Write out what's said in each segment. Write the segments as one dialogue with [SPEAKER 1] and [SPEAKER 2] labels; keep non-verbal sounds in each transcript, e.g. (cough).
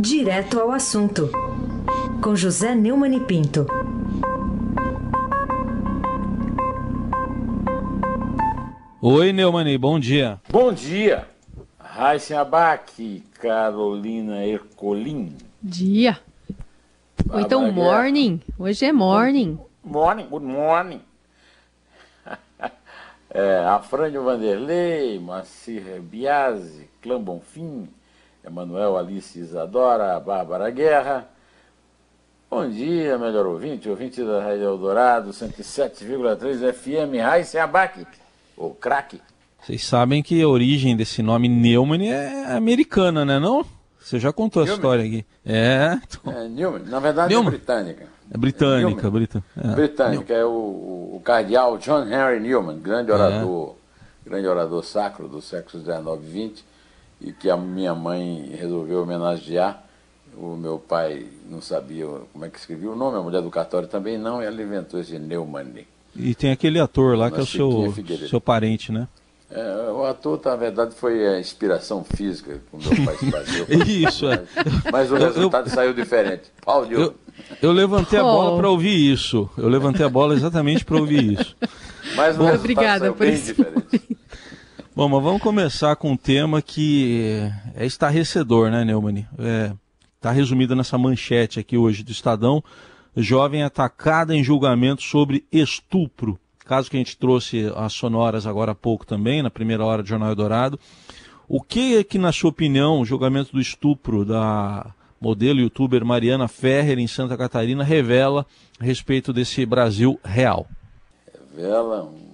[SPEAKER 1] Direto ao assunto, com José Neumann e Pinto.
[SPEAKER 2] Oi, Neumani, bom dia.
[SPEAKER 3] Bom dia. Raíssa Abac, Carolina Ercolim.
[SPEAKER 4] Dia. Ou então morning. Hoje é morning.
[SPEAKER 3] Morning, good morning. (laughs) é, Afrânio Vanderlei, Macir Biasi, Clã Bonfim, Emanuel Alice Isadora, Bárbara Guerra. Bom dia, melhor ouvinte, ouvinte da Rádio Eldorado, 107,3 FM, Raíssa Abac, o craque.
[SPEAKER 2] Vocês sabem que a origem desse nome Neumann é americana, né não? Você já contou
[SPEAKER 3] Neumann.
[SPEAKER 2] a história aqui. É.
[SPEAKER 3] É Newman. Na verdade é britânica.
[SPEAKER 2] É britânica, é Brita...
[SPEAKER 3] é. britânica. É o, o, cardeal John Henry Newman, grande orador, é. grande orador sacro do século XIX e XX, e que a minha mãe resolveu homenagear. O meu pai não sabia como é que escrevia o nome, a mulher do cartório também não, e ela inventou esse Neumann.
[SPEAKER 2] E tem aquele ator lá que é o seu, seu parente, né?
[SPEAKER 3] É, o ator, na verdade, foi a inspiração física que o meu pai se baseou. (laughs)
[SPEAKER 2] isso, é.
[SPEAKER 3] Mas o resultado eu, saiu diferente. Pau de
[SPEAKER 2] eu, eu levantei a bola para ouvir isso. Eu levantei a bola exatamente para ouvir isso.
[SPEAKER 3] Mas o
[SPEAKER 4] Bom,
[SPEAKER 3] resultado
[SPEAKER 4] obrigada
[SPEAKER 3] saiu
[SPEAKER 4] por
[SPEAKER 3] bem diferente.
[SPEAKER 2] Bom, mas vamos começar com um tema que é estarrecedor, né, Neumann? É, tá resumido nessa manchete aqui hoje do Estadão. Jovem atacada em julgamento sobre estupro caso que a gente trouxe as sonoras agora há pouco também, na primeira hora do Jornal Eldorado. O que é que, na sua opinião, o julgamento do estupro da modelo youtuber Mariana Ferrer em Santa Catarina revela a respeito desse Brasil real?
[SPEAKER 3] Revela um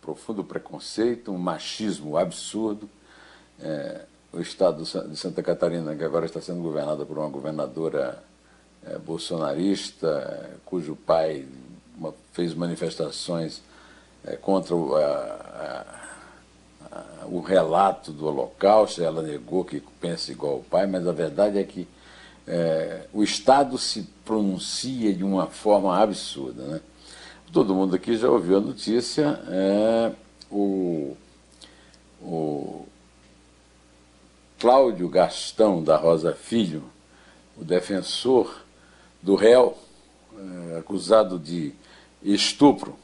[SPEAKER 3] profundo preconceito, um machismo absurdo. É, o estado de Santa Catarina, que agora está sendo governado por uma governadora é, bolsonarista, cujo pai uma, fez manifestações é, contra o, a, a, a, o, relato do Holocausto, ela negou que pensa igual o pai, mas a verdade é que é, o Estado se pronuncia de uma forma absurda. Né? Todo mundo aqui já ouviu a notícia, é, o, o Cláudio Gastão da Rosa Filho, o defensor do réu, é, acusado de estupro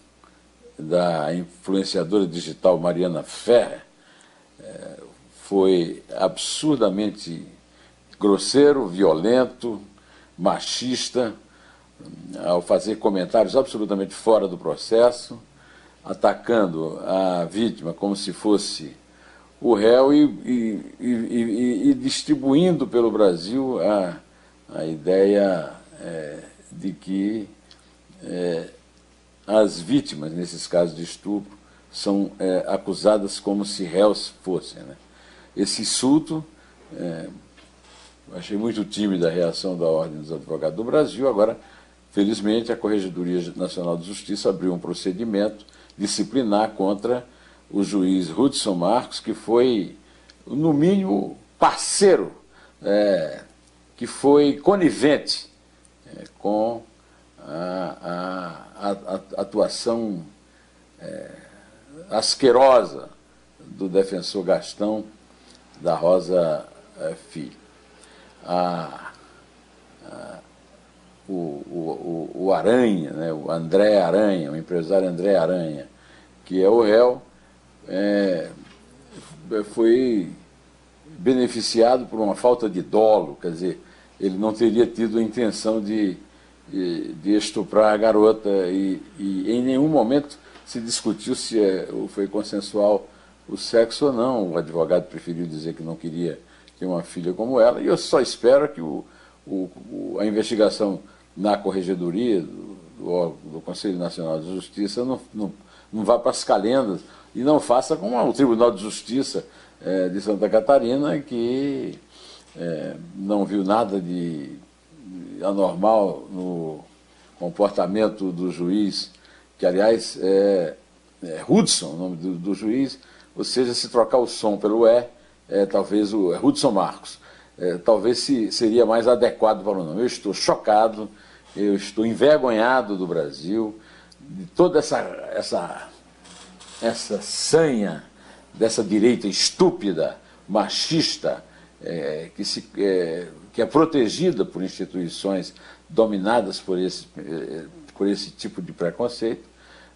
[SPEAKER 3] da influenciadora digital Mariana Ferrer é, foi absurdamente grosseiro, violento, machista, ao fazer comentários absolutamente fora do processo, atacando a vítima como se fosse o réu e, e, e, e distribuindo pelo Brasil a, a ideia é, de que é, as vítimas, nesses casos de estupro, são é, acusadas como se réus fossem. Né? Esse insulto, é, achei muito tímida a reação da Ordem dos Advogados do Brasil. Agora, felizmente, a Corregedoria Nacional de Justiça abriu um procedimento disciplinar contra o juiz Hudson Marcos, que foi, no mínimo, parceiro, é, que foi conivente é, com a, a, a atuação é, asquerosa do defensor Gastão da Rosa é, Filho. A, a, o, o, o, Aranha, né, o André Aranha, o empresário André Aranha, que é o réu, é, foi beneficiado por uma falta de dolo, quer dizer, ele não teria tido a intenção de de estuprar a garota e, e, em nenhum momento se discutiu se é, foi consensual o sexo ou não. O advogado preferiu dizer que não queria ter uma filha como ela e eu só espero que o, o, a investigação na corregedoria do, do, do, Conselho Nacional de Justiça não, não, não vá para as calendas e não faça como o Tribunal de Justiça é, de Santa Catarina que é, não viu nada de anormal no comportamento do juiz, que aliás é, é Hudson, o nome do, do, juiz, ou seja, se trocar o som pelo E, é, talvez o é Hudson Marcos, é, talvez se, seria mais adequado para o nome. Eu estou chocado, eu estou envergonhado do Brasil, de toda essa, essa, essa sanha dessa direita estúpida, machista, é, que, se, é, que é protegida por instituições dominadas por esse, é, por esse tipo de preconceito.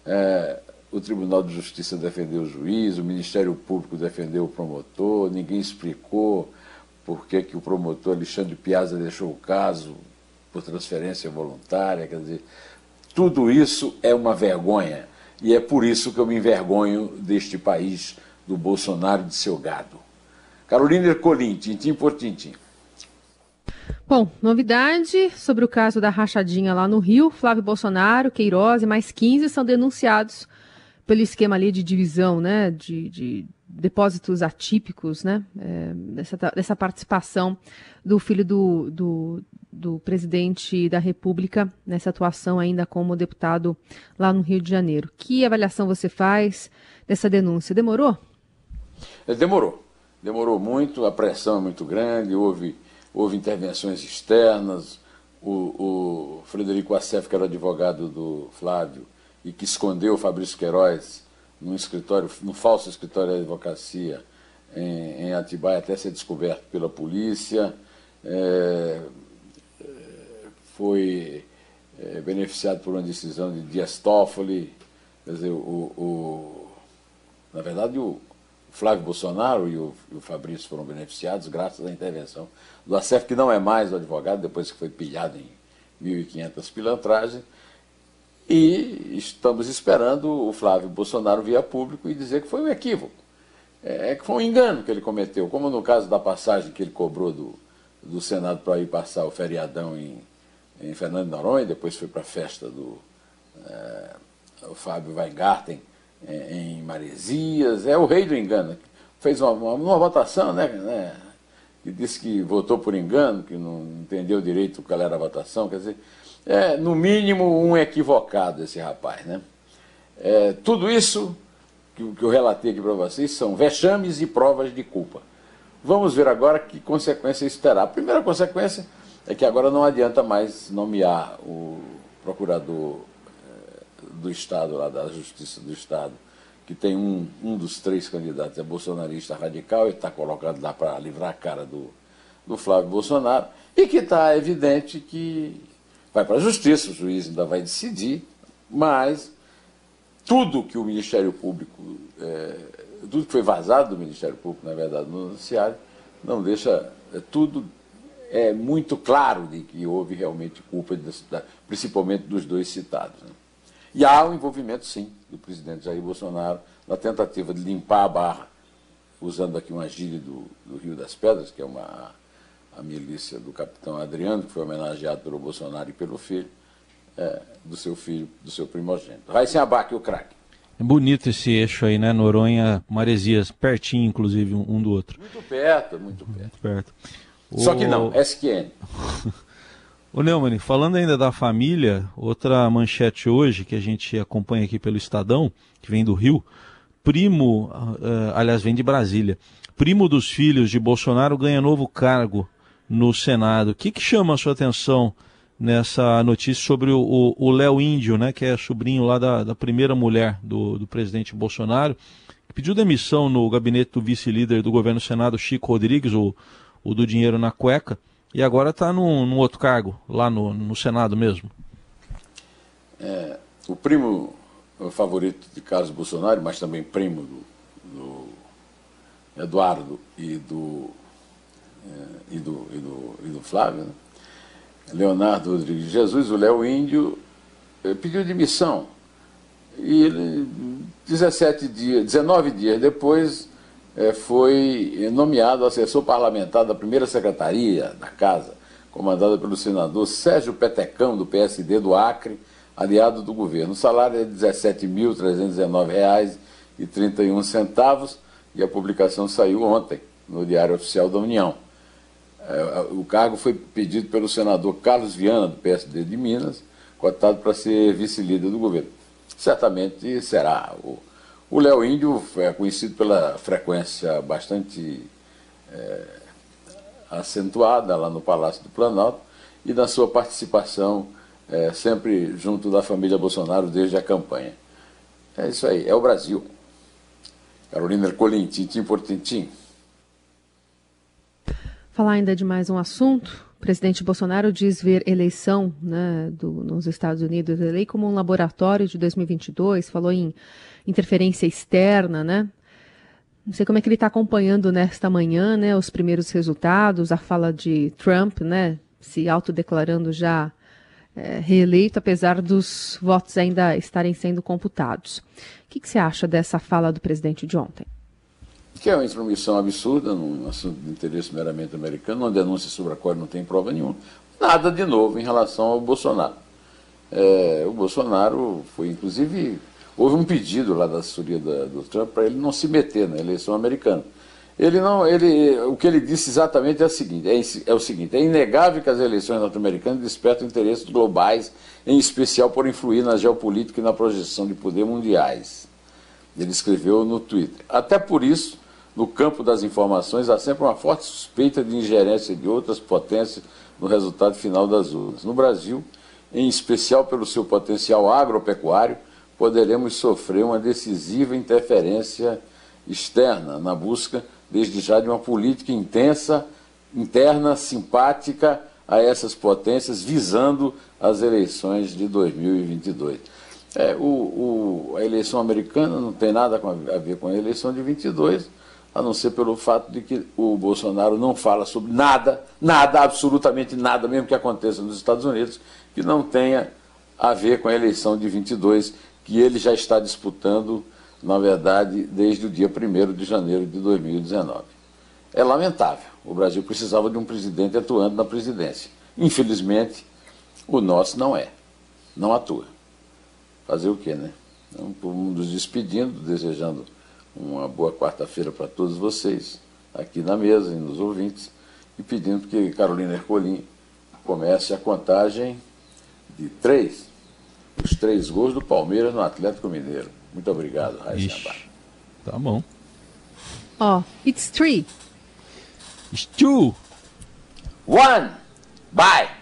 [SPEAKER 3] É, o Tribunal de Justiça defendeu o juiz, o Ministério Público defendeu o promotor, ninguém explicou por que, que o promotor Alexandre Piazza deixou o caso por transferência voluntária. Quer dizer, tudo isso é uma vergonha. E é por isso que eu me envergonho deste país, do Bolsonaro e de seu gado. Carolina Ercolim, tintim por tintim.
[SPEAKER 4] Bom, novidade sobre o caso da rachadinha lá no Rio. Flávio Bolsonaro, Queiroz e mais 15 são denunciados pelo esquema ali de divisão, né, de, de depósitos atípicos, né, é, dessa, dessa participação do filho do, do, do presidente da República nessa atuação ainda como deputado lá no Rio de Janeiro. Que avaliação você faz dessa denúncia? Demorou?
[SPEAKER 3] É, demorou. Demorou muito, a pressão é muito grande, houve, houve intervenções externas. O, o Frederico Assef, que era advogado do Flávio, e que escondeu o Fabrício Queiroz num escritório, num falso escritório de advocacia em, em Atibaia até ser descoberto pela polícia. É, é, foi é, beneficiado por uma decisão de Dias Toffoli, quer dizer, o, o, na verdade o Flávio Bolsonaro e o, e o Fabrício foram beneficiados graças à intervenção do ACEF, que não é mais o advogado, depois que foi pilhado em 1.500 pilantragens, e estamos esperando o Flávio Bolsonaro via público e dizer que foi um equívoco, é, é, que foi um engano que ele cometeu, como no caso da passagem que ele cobrou do, do Senado para ir passar o feriadão em, em Fernando Noronha, depois foi para a festa do é, o Fábio Weingarten em, em Maresias, é o rei do engano. Fez uma, uma, uma votação, né, né, que disse que votou por engano, que não entendeu direito qual era a votação, quer dizer, é, no mínimo, um equivocado esse rapaz. Né? É, tudo isso que, que eu relatei aqui para vocês são vexames e provas de culpa. Vamos ver agora que consequência isso terá. A primeira consequência é que agora não adianta mais nomear o procurador é, do Estado, lá da Justiça do Estado, que tem um, um dos três candidatos, é bolsonarista radical e está colocado lá para livrar a cara do, do Flávio Bolsonaro, e que está evidente que vai para a justiça, o juiz ainda vai decidir, mas tudo que o Ministério Público, é, tudo que foi vazado do Ministério Público, na verdade, no noticiário, não deixa, é, tudo é muito claro de que houve realmente culpa, principalmente dos dois citados. Né? E há o um envolvimento, sim, do presidente Jair Bolsonaro na tentativa de limpar a barra, usando aqui uma gíria do, do Rio das Pedras, que é uma a milícia do capitão Adriano, que foi homenageado pelo Bolsonaro e pelo filho, é, do seu filho, do seu primogênito. Raíssen Abac, o craque.
[SPEAKER 2] É bonito esse eixo aí, né? Noronha, Maresias, pertinho, inclusive, um, do outro.
[SPEAKER 3] Muito perto, muito perto. Muito
[SPEAKER 2] perto.
[SPEAKER 3] Só o... que não, SQN. (laughs)
[SPEAKER 2] Ô Neumann, falando ainda da família, outra manchete hoje que a gente acompanha aqui pelo Estadão, que vem do Rio, primo, uh, aliás, vem de Brasília, primo dos filhos de Bolsonaro ganha novo cargo no Senado. O que, que chama a sua atenção nessa notícia sobre o Léo Índio, né, que é sobrinho lá da, da primeira mulher do, do presidente Bolsonaro, que pediu demissão no gabinete do vice-líder do governo Senado, Chico Rodrigues, o, o do dinheiro na cueca, e agora está num, num, outro cargo, lá no, no Senado mesmo.
[SPEAKER 3] É, o primo favorito de Carlos Bolsonaro, mas também primo do, do Eduardo e do é, e, do, e, do, e do Flávio, né? Leonardo Rodrigues Jesus, o Léo Índio, eh, pediu demissão. E ele, 17 dias, 19 dias depois, é, foi nomeado assessor parlamentar da primeira secretaria da Casa, comandada pelo senador Sérgio Petecão, do PSD do Acre, aliado do governo. O salário é R$ 17.319,31 e a publicação saiu ontem no Diário Oficial da União. É, o cargo foi pedido pelo senador Carlos Viana, do PSD de Minas, cotado para ser vice-líder do governo. Certamente será. O Léo Índio é conhecido pela frequência bastante é, acentuada lá no Palácio do Planalto e na sua participação é, sempre junto da família Bolsonaro desde a campanha. É isso aí, é o Brasil. Carolina Ercolim, tintim por tintim.
[SPEAKER 4] Falar ainda de mais um assunto. O presidente Bolsonaro diz ver eleição né, do, nos Estados Unidos, a lei como um laboratório de 2022, falou em interferência externa, né? Não sei como é que ele está acompanhando nesta manhã, né, os primeiros resultados, a fala de Trump, né, se autodeclarando já é, reeleito, apesar dos votos ainda estarem sendo computados. O que, que você acha dessa fala do presidente de ontem?
[SPEAKER 3] Que é uma intromissão absurda num assunto de interesse meramente americano, uma denúncia sobre a qual não tem prova nenhuma. Nada de novo em relação ao Bolsonaro. É, o Bolsonaro foi, inclusive, houve um pedido lá da assessoria da, do Trump para ele não se meter na eleição americana. Ele não, ele, o que ele disse exatamente é o seguinte: é, é o seguinte, é inegável que as eleições norte-americanas despertam interesses globais, em especial por influir na geopolítica e na projeção de poder mundiais. Ele escreveu no Twitter. Até por isso, no campo das informações, há sempre uma forte suspeita de ingerência de outras potências no resultado final das urnas. No Brasil, em especial pelo seu potencial agropecuário, poderemos sofrer uma decisiva interferência externa na busca, desde já, de uma política intensa, interna, simpática a essas potências, visando as eleições de 2022. É, o, o, a eleição americana não tem nada a ver com a eleição de 22 a não ser pelo fato de que o Bolsonaro não fala sobre nada, nada, absolutamente nada, mesmo que aconteça nos Estados Unidos, que não tenha a ver com a eleição de 22, que ele já está disputando, na verdade, desde o dia 1 de janeiro de 2019. É lamentável. O Brasil precisava de um presidente atuando na presidência. Infelizmente, o nosso não é. Não atua. Fazer o quê, né? Então, nos despedindo, desejando uma boa quarta-feira para todos vocês, aqui na mesa e nos ouvintes, e pedindo que Carolina Ercolim comece a contagem de três, os três gols do Palmeiras no Atlético Mineiro. Muito obrigado, Raíssa
[SPEAKER 2] Tá bom.
[SPEAKER 4] Ó, oh, it's three.
[SPEAKER 2] It's two.
[SPEAKER 3] One. Bye.